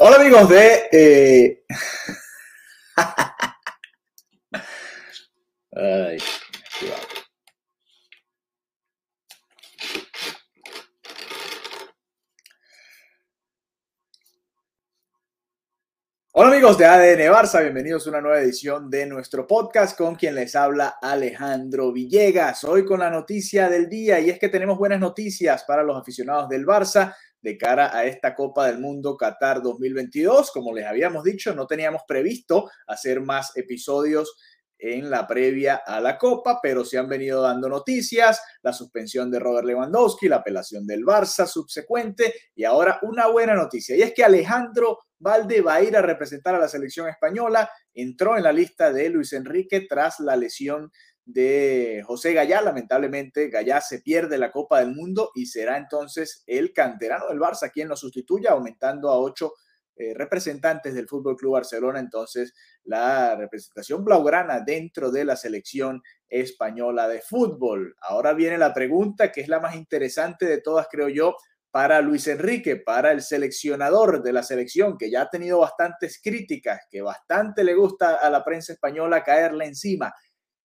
Hola amigos de... Eh... Ay, Hola amigos de ADN Barça, bienvenidos a una nueva edición de nuestro podcast con quien les habla Alejandro Villegas. Hoy con la noticia del día y es que tenemos buenas noticias para los aficionados del Barça de cara a esta Copa del Mundo Qatar 2022. Como les habíamos dicho, no teníamos previsto hacer más episodios en la previa a la Copa, pero se han venido dando noticias, la suspensión de Robert Lewandowski, la apelación del Barça subsecuente y ahora una buena noticia, y es que Alejandro Valde va a ir a representar a la selección española, entró en la lista de Luis Enrique tras la lesión de José Gallá. Lamentablemente, Gallá se pierde la Copa del Mundo y será entonces el canterano del Barça quien lo sustituya, aumentando a ocho eh, representantes del Fútbol Club Barcelona, entonces la representación blaugrana dentro de la selección española de fútbol. Ahora viene la pregunta que es la más interesante de todas, creo yo, para Luis Enrique, para el seleccionador de la selección, que ya ha tenido bastantes críticas, que bastante le gusta a la prensa española caerle encima.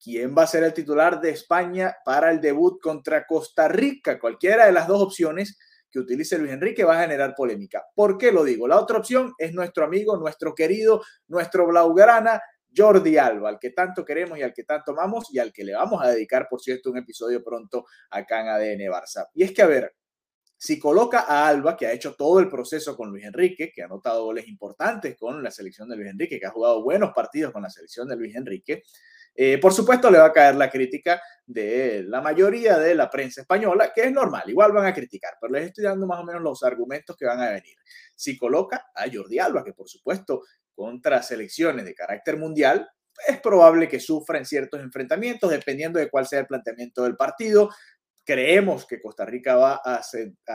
¿Quién va a ser el titular de España para el debut contra Costa Rica? Cualquiera de las dos opciones que utilice Luis Enrique va a generar polémica. ¿Por qué lo digo? La otra opción es nuestro amigo, nuestro querido, nuestro Blaugrana, Jordi Alba, al que tanto queremos y al que tanto amamos y al que le vamos a dedicar, por cierto, un episodio pronto acá en ADN Barça. Y es que, a ver, si coloca a Alba, que ha hecho todo el proceso con Luis Enrique, que ha anotado goles importantes con la selección de Luis Enrique, que ha jugado buenos partidos con la selección de Luis Enrique, eh, por supuesto, le va a caer la crítica de la mayoría de la prensa española, que es normal, igual van a criticar, pero les estoy dando más o menos los argumentos que van a venir. Si coloca a Jordi Alba, que por supuesto contra selecciones de carácter mundial, es probable que sufra en ciertos enfrentamientos, dependiendo de cuál sea el planteamiento del partido. Creemos que Costa Rica va a,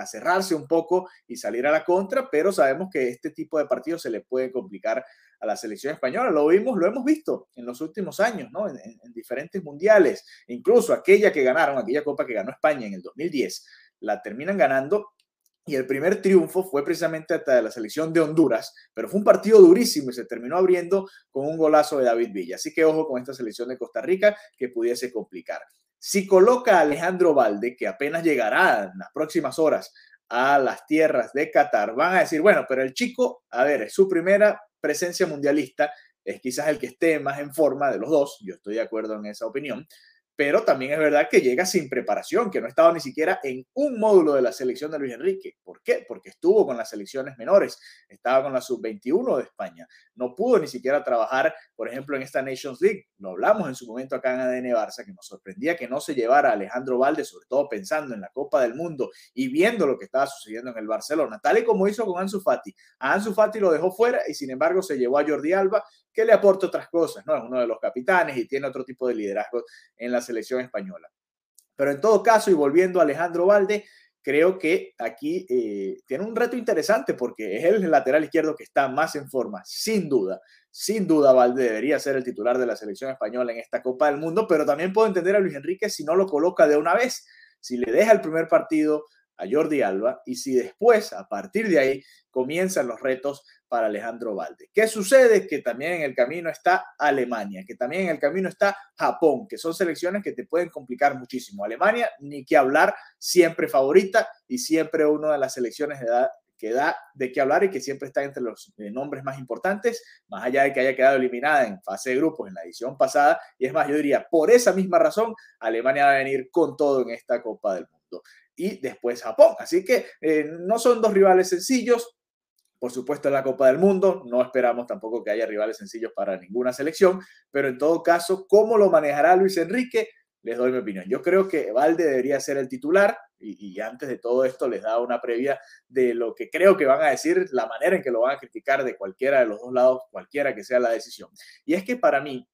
cerrarse un poco y salir a la contra, pero sabemos que este tipo de partidos se le puede complicar a la selección española. Lo vimos, lo hemos visto en los últimos años, ¿no? En, diferentes mundiales, incluso aquella que ganaron, aquella copa que ganó España en el 2010, la terminan ganando. Y el primer triunfo fue precisamente hasta la selección de Honduras, pero fue un partido durísimo y se terminó abriendo con un golazo de David Villa. Así que ojo con esta selección de Costa Rica que pudiese complicar. Si coloca a Alejandro Valde, que apenas llegará en las próximas horas a las tierras de Qatar, van a decir, bueno, pero el chico, a ver, es su primera presencia mundialista, es quizás el que esté más en forma de los dos, yo estoy de acuerdo en esa opinión, pero también es verdad que llega sin preparación, que no estaba ni siquiera en un módulo de la selección de Luis Enrique. ¿Por qué? Porque estuvo con las selecciones menores, estaba con la sub-21 de España, no pudo ni siquiera trabajar, por ejemplo, en esta Nations League. Lo hablamos en su momento acá en ADN Barça, que nos sorprendía que no se llevara a Alejandro Valde, sobre todo pensando en la Copa del Mundo y viendo lo que estaba sucediendo en el Barcelona, tal y como hizo con Ansu Fati. A Ansu Fati lo dejó fuera y sin embargo se llevó a Jordi Alba, que le aporta otras cosas, ¿no? Es uno de los capitanes y tiene otro tipo de liderazgo en la selección española. Pero en todo caso, y volviendo a Alejandro Valde, creo que aquí eh, tiene un reto interesante porque es el lateral izquierdo que está más en forma, sin duda. Sin duda, Valde debería ser el titular de la selección española en esta Copa del Mundo, pero también puedo entender a Luis Enrique si no lo coloca de una vez, si le deja el primer partido a Jordi Alba y si después, a partir de ahí, comienzan los retos para Alejandro Valde. ¿Qué sucede? Que también en el camino está Alemania, que también en el camino está Japón, que son selecciones que te pueden complicar muchísimo. Alemania, ni que hablar, siempre favorita y siempre una de las selecciones de que da de qué hablar y que siempre está entre los eh, nombres más importantes, más allá de que haya quedado eliminada en fase de grupos en la edición pasada. Y es más, yo diría, por esa misma razón, Alemania va a venir con todo en esta Copa del Mundo. Y después Japón. Así que eh, no son dos rivales sencillos, por supuesto, en la Copa del Mundo no esperamos tampoco que haya rivales sencillos para ninguna selección, pero en todo caso, ¿cómo lo manejará Luis Enrique? Les doy mi opinión. Yo creo que Valde debería ser el titular y, antes de todo esto les da una previa de lo que creo que van a decir, la manera en que lo van a criticar de cualquiera de los dos lados, cualquiera que sea la decisión. Y es que para mí,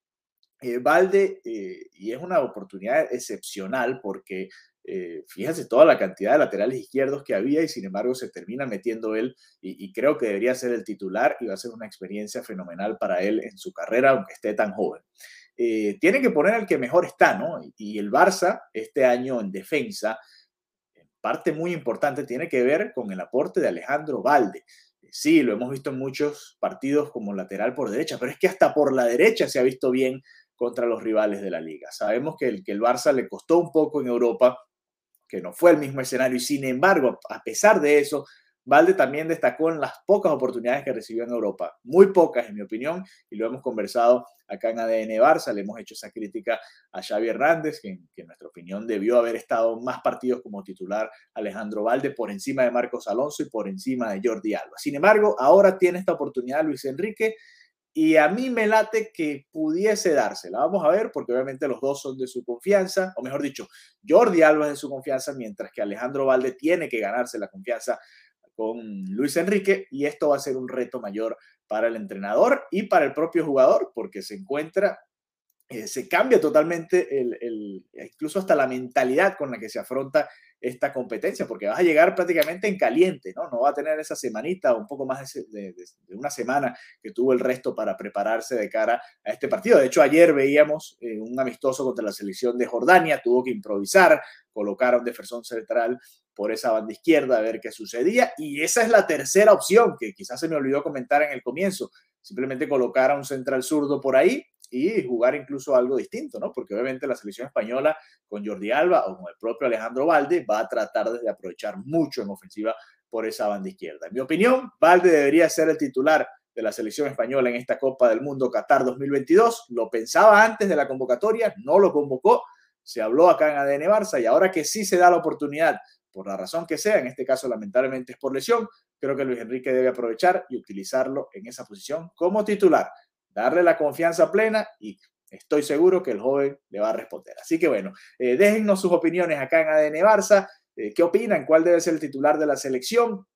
eh, Valde, eh, y es una oportunidad excepcional porque eh, fíjense toda la cantidad de laterales izquierdos que había y sin embargo se termina metiendo él y, creo que debería ser el titular y va a ser una experiencia fenomenal para él en su carrera, aunque esté tan joven. Eh, tiene que poner al que mejor está, ¿no? Y, el Barça este año en defensa, parte muy importante tiene que ver con el aporte de Alejandro Valde. Sí, lo hemos visto en muchos partidos como lateral por derecha, pero es que hasta por la derecha se ha visto bien contra los rivales de la liga. Sabemos que el, que el Barça le costó un poco en Europa, que no fue el mismo escenario y sin embargo, a pesar de eso, Valde también destacó en las pocas oportunidades que recibió en Europa, muy pocas en mi opinión, y lo hemos conversado acá en ADN Barça, le hemos hecho esa crítica a Xavi Hernández, que, en nuestra opinión debió haber estado más partidos como titular Alejandro Valde por encima de Marcos Alonso y por encima de Jordi Alba. Sin embargo, ahora tiene esta oportunidad Luis Enrique y a mí me late que pudiese dársela. Vamos a ver, porque obviamente los dos son de su confianza, o mejor dicho, Jordi Alba es de su confianza, mientras que Alejandro Valde tiene que ganarse la confianza con Luis Enrique y esto va a ser un reto mayor para el entrenador y para el propio jugador porque se encuentra, eh, se cambia totalmente el, incluso hasta la mentalidad con la que se afronta esta competencia, porque vas a llegar prácticamente en caliente, ¿no? No va a tener esa semanita o un poco más de, una semana que tuvo el resto para prepararse de cara a este partido. De hecho, ayer veíamos eh, un amistoso contra la selección de Jordania, tuvo que improvisar, colocar a un defensor central por esa banda izquierda a ver qué sucedía. Y esa es la tercera opción que quizás se me olvidó comentar en el comienzo. Simplemente colocar a un central zurdo por ahí y jugar incluso algo distinto, ¿no? Porque obviamente la selección española con Jordi Alba o con el propio Alejandro Valde va a tratar de aprovechar mucho en ofensiva por esa banda izquierda. En mi opinión, Valde debería ser el titular de la selección española en esta Copa del Mundo Qatar 2022. Lo pensaba antes de la convocatoria, no lo convocó, se habló acá en ADN Barça y ahora que sí se da la oportunidad, por la razón que sea, en este caso lamentablemente es por lesión, creo que Luis Enrique debe aprovechar y utilizarlo en esa posición como titular darle la confianza plena y estoy seguro que el joven le va a responder. Así que bueno, eh, déjennos sus opiniones acá en ADN Barça. Eh, ¿Qué opinan? ¿Cuál debe ser el titular de la selección?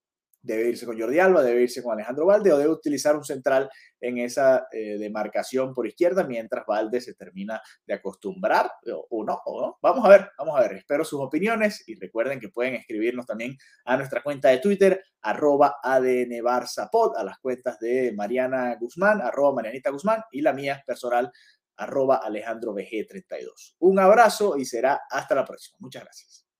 Debe irse con Jordi Alba, debe irse con Alejandro Valde o debe utilizar un central en esa eh, demarcación por izquierda mientras Valde se termina de acostumbrar o, no, o, Vamos a ver, vamos a ver. Espero sus opiniones y recuerden que pueden escribirnos también a nuestra cuenta de Twitter, arroba ADN a las cuentas de Mariana Guzmán, arroba Marianita Guzmán y la mía personal, arroba Alejandro BG32. Un abrazo y será hasta la próxima. Muchas gracias.